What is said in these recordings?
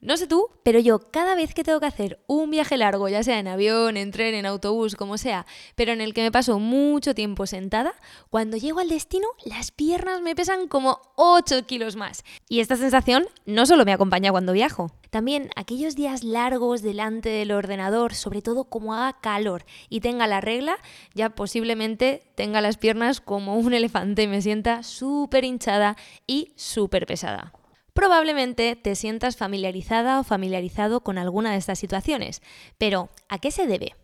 No sé tú, pero yo cada vez que tengo que hacer un viaje largo, ya sea en avión, en tren, en autobús, como sea, pero en el que me paso mucho tiempo sentada, cuando llego al destino las piernas me pesan como 8 kilos más. Y esta sensación no solo me acompaña cuando viajo, también aquellos días largos delante del ordenador, sobre todo como haga calor y tenga la regla, ya posiblemente tenga las piernas como un elefante me sienta súper hinchada y súper pesada. Probablemente te sientas familiarizada o familiarizado con alguna de estas situaciones, pero ¿a qué se debe?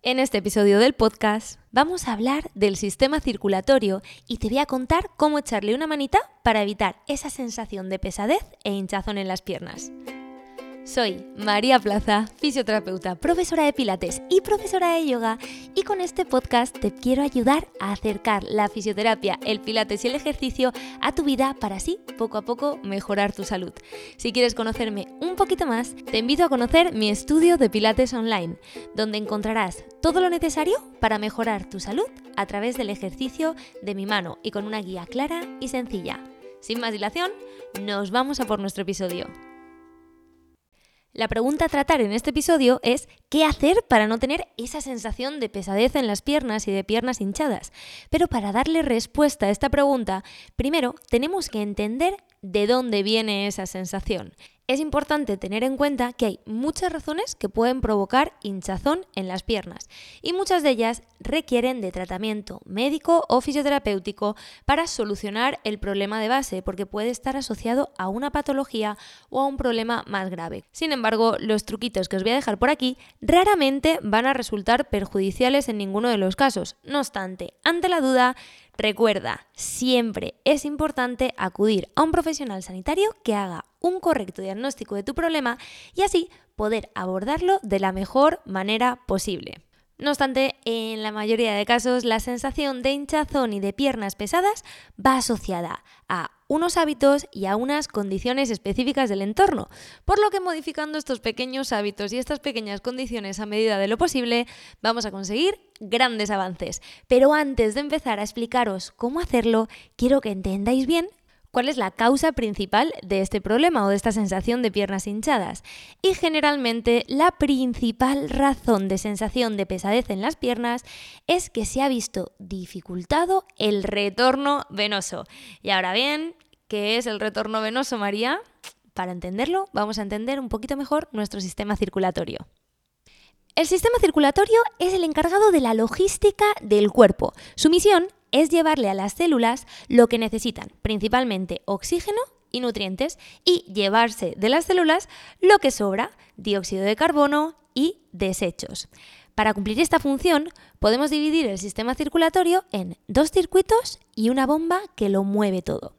En este episodio del podcast vamos a hablar del sistema circulatorio y te voy a contar cómo echarle una manita para evitar esa sensación de pesadez e hinchazón en las piernas. Soy María Plaza, fisioterapeuta, profesora de pilates y profesora de yoga y con este podcast te quiero ayudar a acercar la fisioterapia, el pilates y el ejercicio a tu vida para así poco a poco mejorar tu salud. Si quieres conocerme un poquito más, te invito a conocer mi estudio de pilates online, donde encontrarás todo lo necesario para mejorar tu salud a través del ejercicio de mi mano y con una guía clara y sencilla. Sin más dilación, nos vamos a por nuestro episodio. La pregunta a tratar en este episodio es qué hacer para no tener esa sensación de pesadez en las piernas y de piernas hinchadas. Pero para darle respuesta a esta pregunta, primero tenemos que entender de dónde viene esa sensación es importante tener en cuenta que hay muchas razones que pueden provocar hinchazón en las piernas y muchas de ellas requieren de tratamiento médico o fisioterapéutico para solucionar el problema de base porque puede estar asociado a una patología o a un problema más grave. Sin embargo, los truquitos que os voy a dejar por aquí raramente van a resultar perjudiciales en ninguno de los casos. No obstante, ante la duda, Recuerda, siempre es importante acudir a un profesional sanitario que haga un correcto diagnóstico de tu problema y así poder abordarlo de la mejor manera posible. No obstante, en la mayoría de casos la sensación de hinchazón y de piernas pesadas va asociada a unos hábitos y a unas condiciones específicas del entorno, por lo que modificando estos pequeños hábitos y estas pequeñas condiciones a medida de lo posible, vamos a conseguir grandes avances. Pero antes de empezar a explicaros cómo hacerlo, quiero que entendáis bien cuál es la causa principal de este problema o de esta sensación de piernas hinchadas. Y generalmente la principal razón de sensación de pesadez en las piernas es que se ha visto dificultado el retorno venoso. Y ahora bien, ¿qué es el retorno venoso, María? Para entenderlo, vamos a entender un poquito mejor nuestro sistema circulatorio. El sistema circulatorio es el encargado de la logística del cuerpo. Su misión es llevarle a las células lo que necesitan, principalmente oxígeno y nutrientes, y llevarse de las células lo que sobra, dióxido de carbono y desechos. Para cumplir esta función, podemos dividir el sistema circulatorio en dos circuitos y una bomba que lo mueve todo.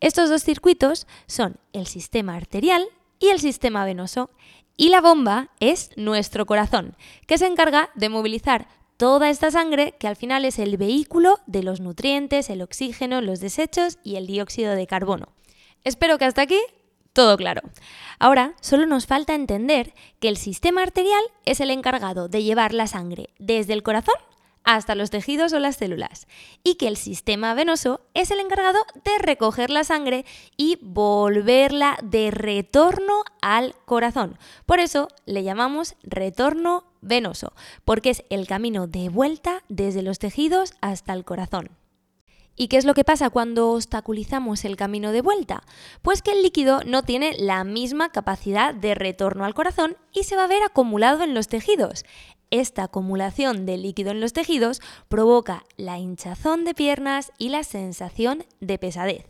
Estos dos circuitos son el sistema arterial y el sistema venoso, y la bomba es nuestro corazón, que se encarga de movilizar toda esta sangre que al final es el vehículo de los nutrientes, el oxígeno, los desechos y el dióxido de carbono. Espero que hasta aquí todo claro. Ahora solo nos falta entender que el sistema arterial es el encargado de llevar la sangre desde el corazón hasta los tejidos o las células, y que el sistema venoso es el encargado de recoger la sangre y volverla de retorno al corazón. Por eso le llamamos retorno venoso, porque es el camino de vuelta desde los tejidos hasta el corazón. ¿Y qué es lo que pasa cuando obstaculizamos el camino de vuelta? Pues que el líquido no tiene la misma capacidad de retorno al corazón y se va a ver acumulado en los tejidos. Esta acumulación de líquido en los tejidos provoca la hinchazón de piernas y la sensación de pesadez.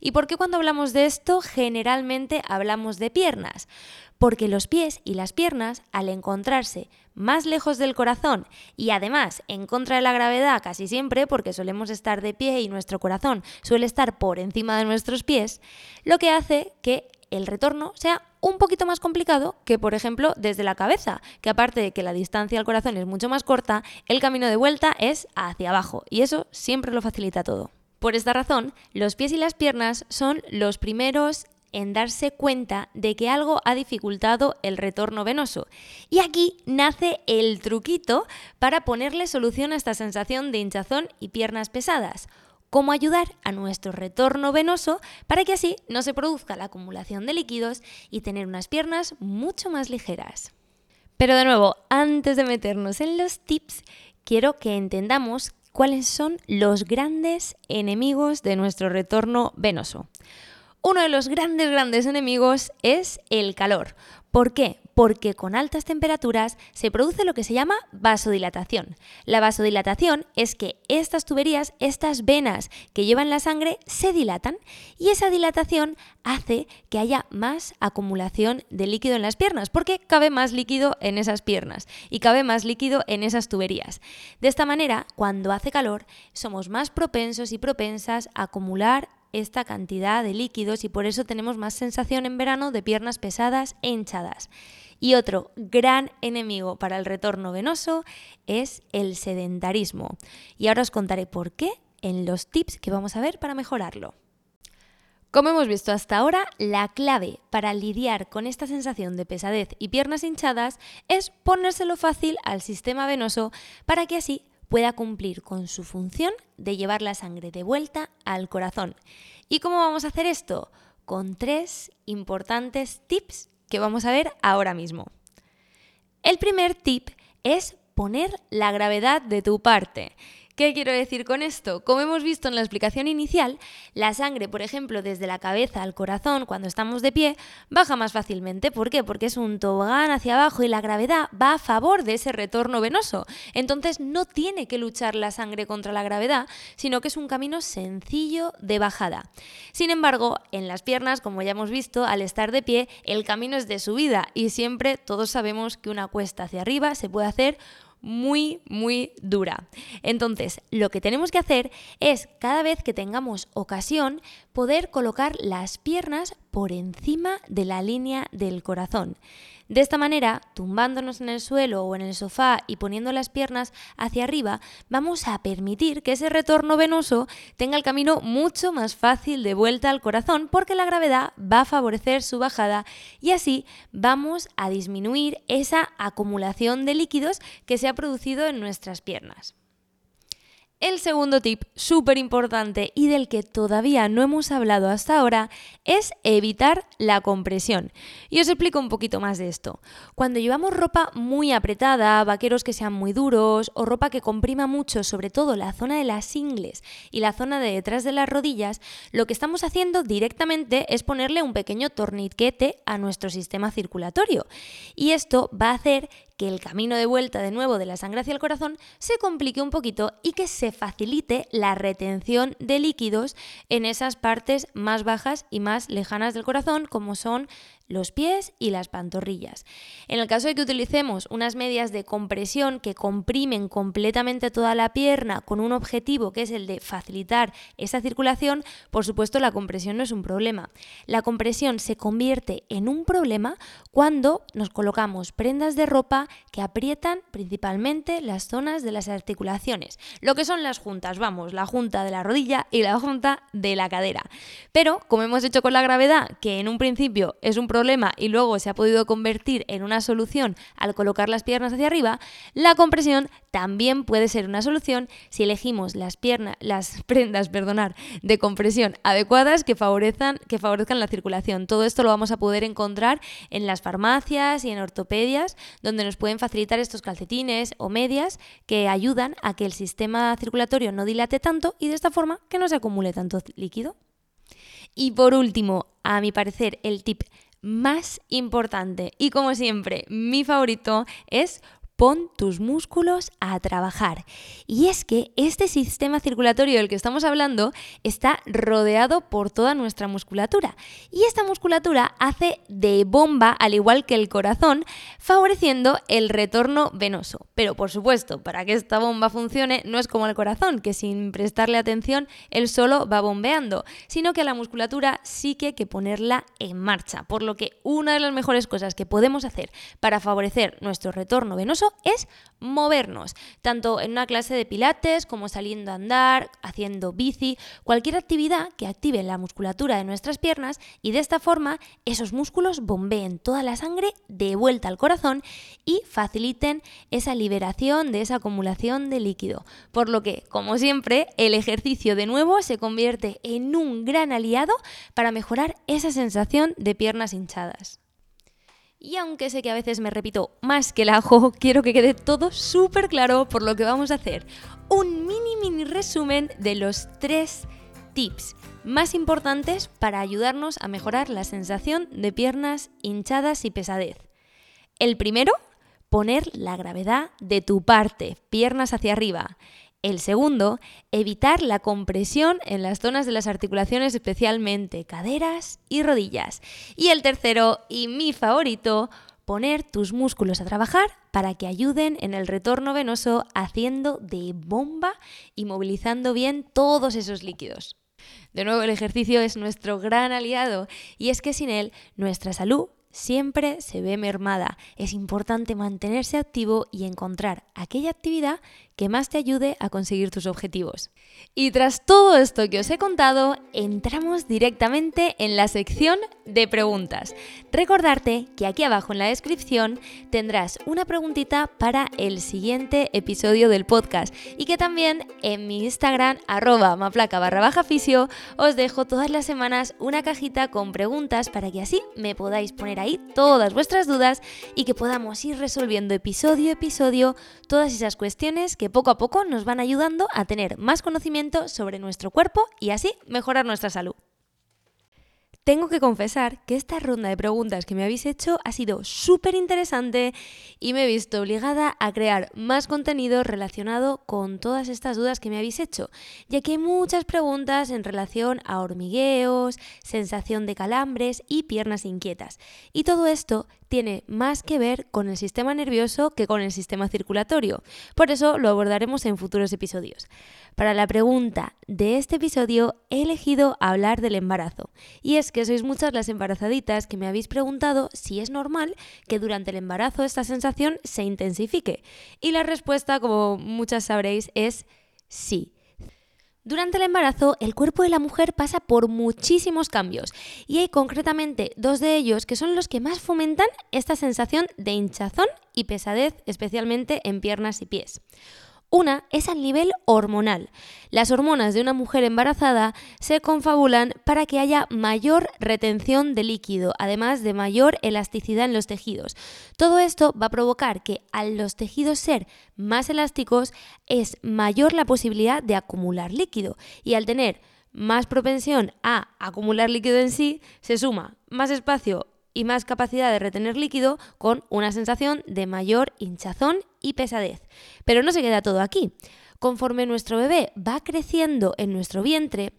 ¿Y por qué cuando hablamos de esto generalmente hablamos de piernas? Porque los pies y las piernas, al encontrarse más lejos del corazón y además en contra de la gravedad casi siempre, porque solemos estar de pie y nuestro corazón suele estar por encima de nuestros pies, lo que hace que el retorno sea un poquito más complicado que, por ejemplo, desde la cabeza, que aparte de que la distancia al corazón es mucho más corta, el camino de vuelta es hacia abajo y eso siempre lo facilita todo. Por esta razón, los pies y las piernas son los primeros en darse cuenta de que algo ha dificultado el retorno venoso. Y aquí nace el truquito para ponerle solución a esta sensación de hinchazón y piernas pesadas. cómo ayudar a nuestro retorno venoso para que así no se produzca la acumulación de líquidos y tener unas piernas mucho más ligeras. Pero de nuevo, antes de meternos en los tips, quiero que entendamos cuáles son los grandes enemigos de nuestro retorno venoso. Uno de los grandes, grandes enemigos es el calor. ¿Por qué? Porque con altas temperaturas se produce lo que se llama vasodilatación. La vasodilatación es que estas tuberías, estas venas que llevan la sangre, se dilatan y esa dilatación hace que haya más acumulación de líquido en las piernas, porque cabe más líquido en esas piernas y cabe más líquido en esas tuberías. De esta manera, cuando hace calor, somos más propensos y propensas a acumular esta cantidad de líquidos y por eso tenemos más sensación en verano de piernas pesadas e hinchadas. Y otro gran enemigo para el retorno venoso es el sedentarismo. Y ahora os contaré por qué en los tips que vamos a ver para mejorarlo. Como hemos visto hasta ahora, la clave para lidiar con esta sensación de pesadez y piernas hinchadas es ponérselo fácil al sistema venoso para que así pueda cumplir con su función de llevar la sangre de vuelta al corazón. ¿Y cómo vamos a hacer esto? Con tres importantes tips que vamos a ver ahora mismo. El primer tip es poner la gravedad de tu parte. ¿Qué quiero decir con esto? Como hemos visto en la explicación inicial, la sangre, por ejemplo, desde la cabeza al corazón cuando estamos de pie, baja más fácilmente. ¿Por qué? Porque es un tobogán hacia abajo y la gravedad va a favor de ese retorno venoso. Entonces no tiene que luchar la sangre contra la gravedad, sino que es un camino sencillo de bajada. Sin embargo, en las piernas, como ya hemos visto, al estar de pie, el camino es de subida y siempre todos sabemos que una cuesta hacia arriba se puede hacer muy, muy dura. Entonces, lo que tenemos que hacer es, cada vez que tengamos ocasión, poder colocar las piernas por encima de la línea del corazón. De esta manera, tumbándonos en el suelo o en el sofá y poniendo las piernas hacia arriba, vamos a permitir que ese retorno venoso tenga el camino mucho más fácil de vuelta al corazón porque la gravedad va a favorecer su bajada y así vamos a disminuir esa acumulación de líquidos que se ha producido en nuestras piernas. El segundo tip, súper importante y del que todavía no hemos hablado hasta ahora, es evitar la compresión. Y os explico un poquito más de esto. Cuando llevamos ropa muy apretada, vaqueros que sean muy duros o ropa que comprima mucho, sobre todo la zona de las ingles y la zona de detrás de las rodillas, lo que estamos haciendo directamente es ponerle un pequeño torniquete a nuestro sistema circulatorio. Y esto va a hacer que el camino de vuelta de nuevo de la sangre hacia el corazón se complique un poquito y que se facilite la retención de líquidos en esas partes más bajas y más lejanas del corazón, como son los pies y las pantorrillas. En el caso de que utilicemos unas medias de compresión que comprimen completamente toda la pierna con un objetivo que es el de facilitar esa circulación, por supuesto la compresión no es un problema. La compresión se convierte en un problema cuando nos colocamos prendas de ropa que aprietan principalmente las zonas de las articulaciones, lo que son las juntas, vamos, la junta de la rodilla y la junta de la cadera. Pero, como hemos hecho con la gravedad, que en un principio es un problema y luego se ha podido convertir en una solución al colocar las piernas hacia arriba, la compresión también puede ser una solución si elegimos las piernas, las prendas, perdonar, de compresión adecuadas que favorezcan, que favorezcan la circulación. Todo esto lo vamos a poder encontrar en las farmacias y en ortopedias, donde nos pueden facilitar estos calcetines o medias que ayudan a que el sistema circulatorio no dilate tanto y de esta forma que no se acumule tanto líquido. Y por último, a mi parecer, el tip más importante. Y como siempre mi favorito es pon tus músculos a trabajar. Y es que este sistema circulatorio del que estamos hablando está rodeado por toda nuestra musculatura. Y esta musculatura hace de bomba, al igual que el corazón, favoreciendo el retorno venoso. Pero por supuesto, para que esta bomba funcione, no es como el corazón, que sin prestarle atención, él solo va bombeando, sino que la musculatura sí que hay que ponerla en marcha. Por lo que una de las mejores cosas que podemos hacer para favorecer nuestro retorno venoso es movernos, tanto en una clase de pilates como saliendo a andar, haciendo bici, cualquier actividad que active la musculatura de nuestras piernas y de esta forma esos músculos bombeen toda la sangre de vuelta al corazón y faciliten esa liberación de esa acumulación de líquido. Por lo que, como siempre, el ejercicio de nuevo se convierte en un gran aliado para mejorar esa sensación de piernas hinchadas. Y aunque sé que a veces me repito más que el ajo, quiero que quede todo súper claro por lo que vamos a hacer. Un mini mini resumen de los tres tips más importantes para ayudarnos a mejorar la sensación de piernas hinchadas y pesadez. El primero, poner la gravedad de tu parte, piernas hacia arriba. El segundo, evitar la compresión en las zonas de las articulaciones, especialmente caderas y rodillas. Y el tercero, y mi favorito, poner tus músculos a trabajar para que ayuden en el retorno venoso haciendo de bomba y movilizando bien todos esos líquidos. De nuevo, el ejercicio es nuestro gran aliado y es que sin él nuestra salud siempre se ve mermada. Es importante mantenerse activo y encontrar aquella actividad que más te ayude a conseguir tus objetivos. Y tras todo esto que os he contado, entramos directamente en la sección de preguntas. Recordarte que aquí abajo en la descripción tendrás una preguntita para el siguiente episodio del podcast y que también en mi Instagram arroba maplaca barra baja fisio os dejo todas las semanas una cajita con preguntas para que así me podáis poner ahí todas vuestras dudas y que podamos ir resolviendo episodio a episodio todas esas cuestiones que poco a poco nos van ayudando a tener más conocimiento sobre nuestro cuerpo y así mejorar nuestra salud. Tengo que confesar que esta ronda de preguntas que me habéis hecho ha sido súper interesante y me he visto obligada a crear más contenido relacionado con todas estas dudas que me habéis hecho, ya que hay muchas preguntas en relación a hormigueos, sensación de calambres y piernas inquietas. Y todo esto tiene más que ver con el sistema nervioso que con el sistema circulatorio. Por eso lo abordaremos en futuros episodios. Para la pregunta de este episodio he elegido hablar del embarazo. Y es que sois muchas las embarazaditas que me habéis preguntado si es normal que durante el embarazo esta sensación se intensifique. Y la respuesta, como muchas sabréis, es sí. Durante el embarazo, el cuerpo de la mujer pasa por muchísimos cambios y hay concretamente dos de ellos que son los que más fomentan esta sensación de hinchazón y pesadez, especialmente en piernas y pies. Una es al nivel hormonal. Las hormonas de una mujer embarazada se confabulan para que haya mayor retención de líquido, además de mayor elasticidad en los tejidos. Todo esto va a provocar que al los tejidos ser más elásticos es mayor la posibilidad de acumular líquido y al tener más propensión a acumular líquido en sí, se suma más espacio y más capacidad de retener líquido con una sensación de mayor hinchazón y pesadez. Pero no se queda todo aquí. Conforme nuestro bebé va creciendo en nuestro vientre,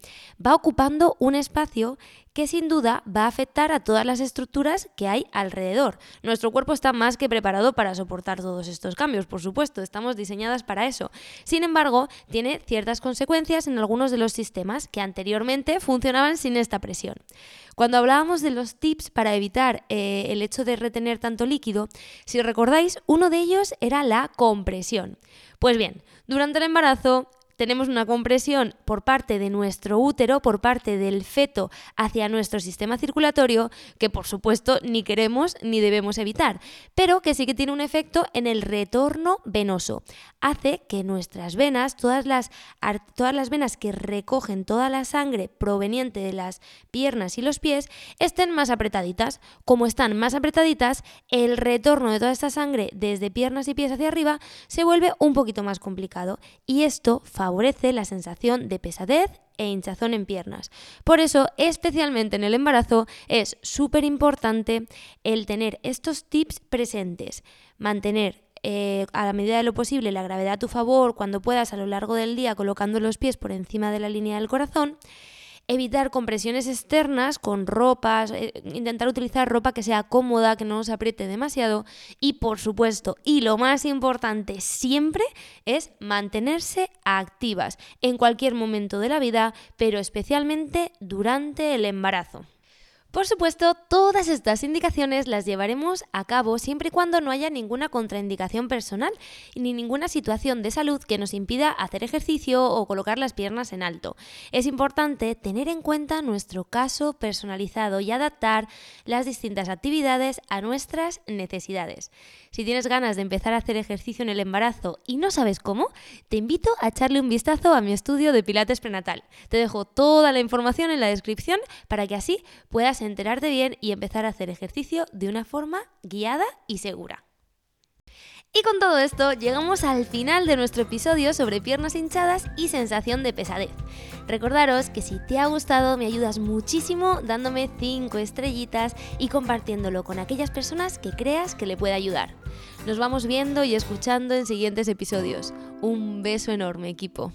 va ocupando un espacio que sin duda va a afectar a todas las estructuras que hay alrededor. Nuestro cuerpo está más que preparado para soportar todos estos cambios, por supuesto, estamos diseñadas para eso. Sin embargo, tiene ciertas consecuencias en algunos de los sistemas que anteriormente funcionaban sin esta presión. Cuando hablábamos de los tips para evitar eh, el hecho de retener tanto líquido, si recordáis, uno de ellos era la compresión. Pues bien, durante el embarazo tenemos una compresión por parte de nuestro útero, por parte del feto hacia nuestro sistema circulatorio, que por supuesto ni queremos ni debemos evitar, pero que sí que tiene un efecto en el retorno venoso. Hace que nuestras venas, todas las, venas que recogen toda la sangre proveniente de las piernas y los pies, estén más apretaditas. Como están más apretaditas, el retorno de toda esta sangre desde piernas y pies hacia arriba se vuelve un poquito más complicado y esto favorece la sensación de pesadez e hinchazón en piernas. Por eso, especialmente en el embarazo, es súper importante el tener estos tips presentes. Mantener eh, a la medida de lo posible la gravedad a tu favor cuando puedas a lo largo del día colocando los pies por encima de la línea del corazón evitar compresiones externas con ropas, eh, intentar utilizar ropa que sea cómoda, que no se apriete demasiado y por supuesto, y lo más importante siempre es mantenerse activas en cualquier momento de la vida, pero especialmente durante el embarazo. Por supuesto, todas estas indicaciones las llevaremos a cabo siempre y cuando no haya ninguna contraindicación personal ni ninguna situación de salud que nos impida hacer ejercicio o colocar las piernas en alto. Es importante tener en cuenta nuestro caso personalizado y adaptar las distintas actividades a nuestras necesidades. Si tienes ganas de empezar a hacer ejercicio en el embarazo y no sabes cómo, te invito a echarle un vistazo a mi estudio de Pilates prenatal. Te dejo toda la información en la descripción para que así puedas enterarte bien y empezar a hacer ejercicio de una forma guiada y segura. Y con todo esto llegamos al final de nuestro episodio sobre piernas hinchadas y sensación de pesadez. Recordaros que si te ha gustado me ayudas muchísimo dándome 5 estrellitas y compartiéndolo con aquellas personas que creas que le puede ayudar. Nos vamos viendo y escuchando en siguientes episodios. Un beso enorme equipo.